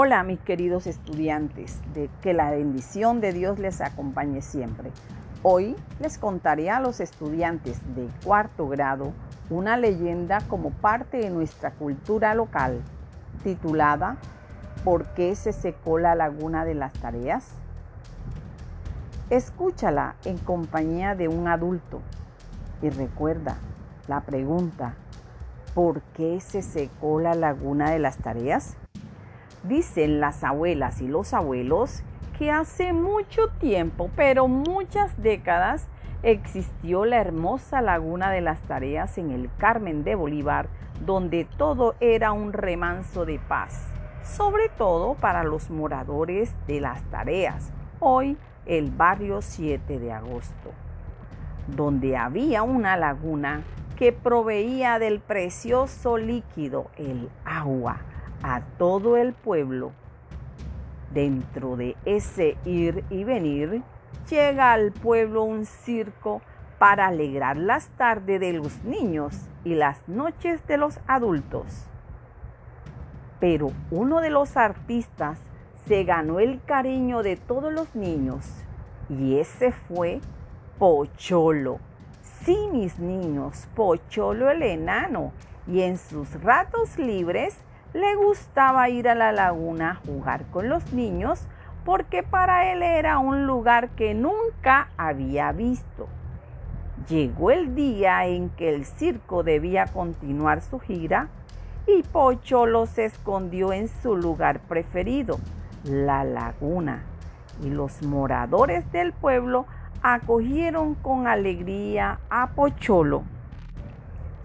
Hola mis queridos estudiantes, de que la bendición de Dios les acompañe siempre. Hoy les contaré a los estudiantes de cuarto grado una leyenda como parte de nuestra cultura local, titulada ¿Por qué se secó la laguna de las tareas? Escúchala en compañía de un adulto y recuerda la pregunta, ¿por qué se secó la laguna de las tareas? Dicen las abuelas y los abuelos que hace mucho tiempo, pero muchas décadas, existió la hermosa laguna de las tareas en el Carmen de Bolívar, donde todo era un remanso de paz, sobre todo para los moradores de las tareas, hoy el barrio 7 de agosto, donde había una laguna que proveía del precioso líquido, el agua a todo el pueblo. Dentro de ese ir y venir, llega al pueblo un circo para alegrar las tardes de los niños y las noches de los adultos. Pero uno de los artistas se ganó el cariño de todos los niños y ese fue Pocholo. Sí, mis niños, Pocholo el enano. Y en sus ratos libres le gustaba ir a la laguna a jugar con los niños porque para él era un lugar que nunca había visto. Llegó el día en que el circo debía continuar su gira y Pocholo se escondió en su lugar preferido, la laguna, y los moradores del pueblo acogieron con alegría a Pocholo,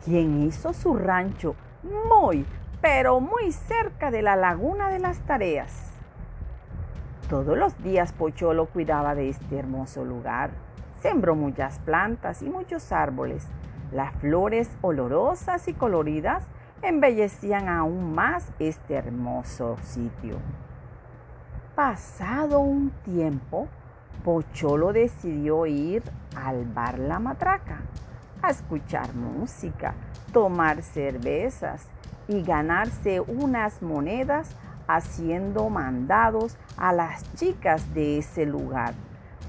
quien hizo su rancho muy, pero muy cerca de la laguna de las tareas. Todos los días Pocholo cuidaba de este hermoso lugar. Sembró muchas plantas y muchos árboles. Las flores olorosas y coloridas embellecían aún más este hermoso sitio. Pasado un tiempo, Pocholo decidió ir al bar La Matraca a escuchar música, tomar cervezas y ganarse unas monedas haciendo mandados a las chicas de ese lugar,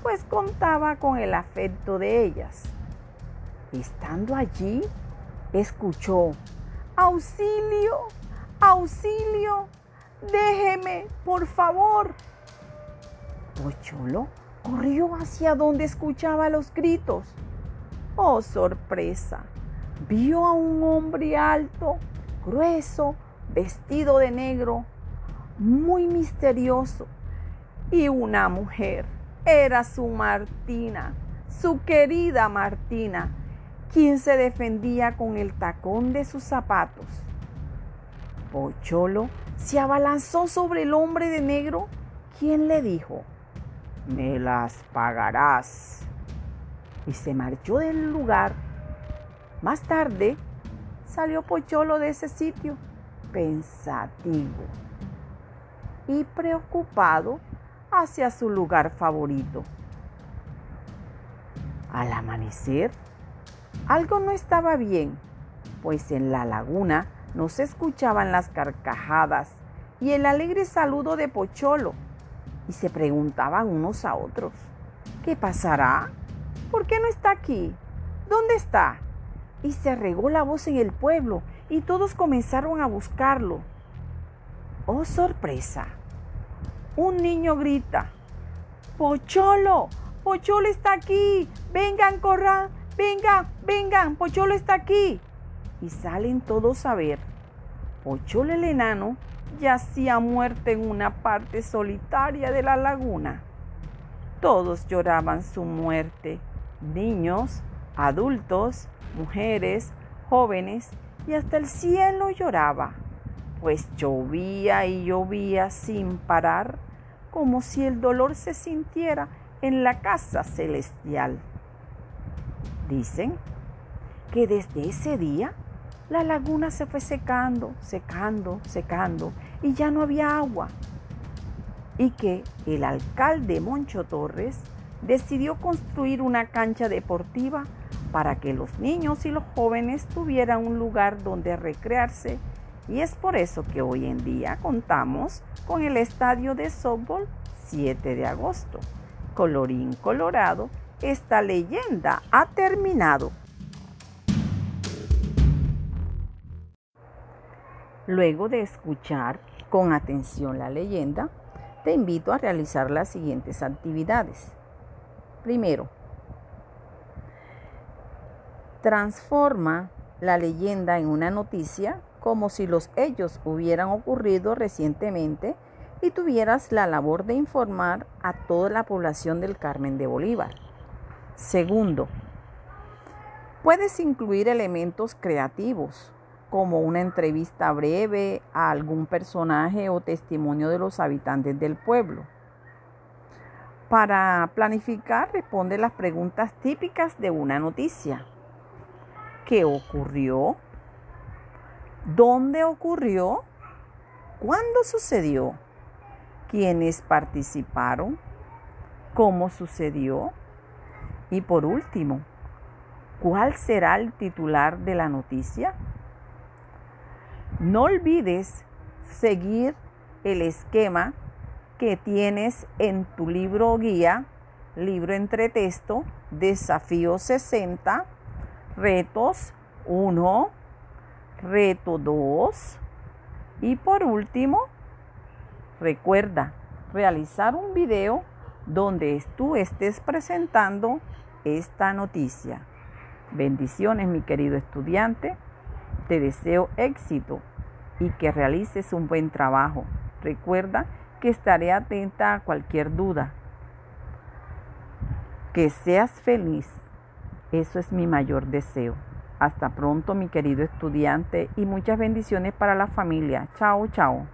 pues contaba con el afecto de ellas. Estando allí, escuchó, auxilio, auxilio, déjeme, por favor. Pocholo corrió hacia donde escuchaba los gritos. Oh, sorpresa, vio a un hombre alto grueso, vestido de negro, muy misterioso. Y una mujer, era su Martina, su querida Martina, quien se defendía con el tacón de sus zapatos. Pocholo se abalanzó sobre el hombre de negro, quien le dijo, me las pagarás. Y se marchó del lugar. Más tarde, salió Pocholo de ese sitio pensativo y preocupado hacia su lugar favorito. Al amanecer, algo no estaba bien, pues en la laguna no se escuchaban las carcajadas y el alegre saludo de Pocholo, y se preguntaban unos a otros, ¿qué pasará? ¿Por qué no está aquí? ¿Dónde está? y se regó la voz en el pueblo y todos comenzaron a buscarlo. ¡Oh, sorpresa! Un niño grita, Pocholo, Pocholo está aquí, vengan, corran, vengan, vengan, Pocholo está aquí. Y salen todos a ver. Pocholo el enano yacía muerto en una parte solitaria de la laguna. Todos lloraban su muerte, niños, adultos, mujeres, jóvenes, y hasta el cielo lloraba, pues llovía y llovía sin parar, como si el dolor se sintiera en la casa celestial. Dicen que desde ese día la laguna se fue secando, secando, secando, y ya no había agua. Y que el alcalde Moncho Torres decidió construir una cancha deportiva para que los niños y los jóvenes tuvieran un lugar donde recrearse y es por eso que hoy en día contamos con el estadio de softball 7 de agosto. Colorín colorado, esta leyenda ha terminado. Luego de escuchar con atención la leyenda, te invito a realizar las siguientes actividades. Primero, transforma la leyenda en una noticia como si los hechos hubieran ocurrido recientemente y tuvieras la labor de informar a toda la población del Carmen de Bolívar. Segundo, puedes incluir elementos creativos como una entrevista breve a algún personaje o testimonio de los habitantes del pueblo. Para planificar, responde las preguntas típicas de una noticia. ¿Qué ocurrió? ¿Dónde ocurrió? ¿Cuándo sucedió? ¿Quiénes participaron? ¿Cómo sucedió? Y por último, ¿cuál será el titular de la noticia? No olvides seguir el esquema que tienes en tu libro guía, libro entre texto, desafío 60, retos 1, reto 2 y por último, recuerda realizar un video donde tú estés presentando esta noticia. Bendiciones mi querido estudiante. Te deseo éxito y que realices un buen trabajo. Recuerda que estaré atenta a cualquier duda. Que seas feliz. Eso es mi mayor deseo. Hasta pronto mi querido estudiante y muchas bendiciones para la familia. Chao, chao.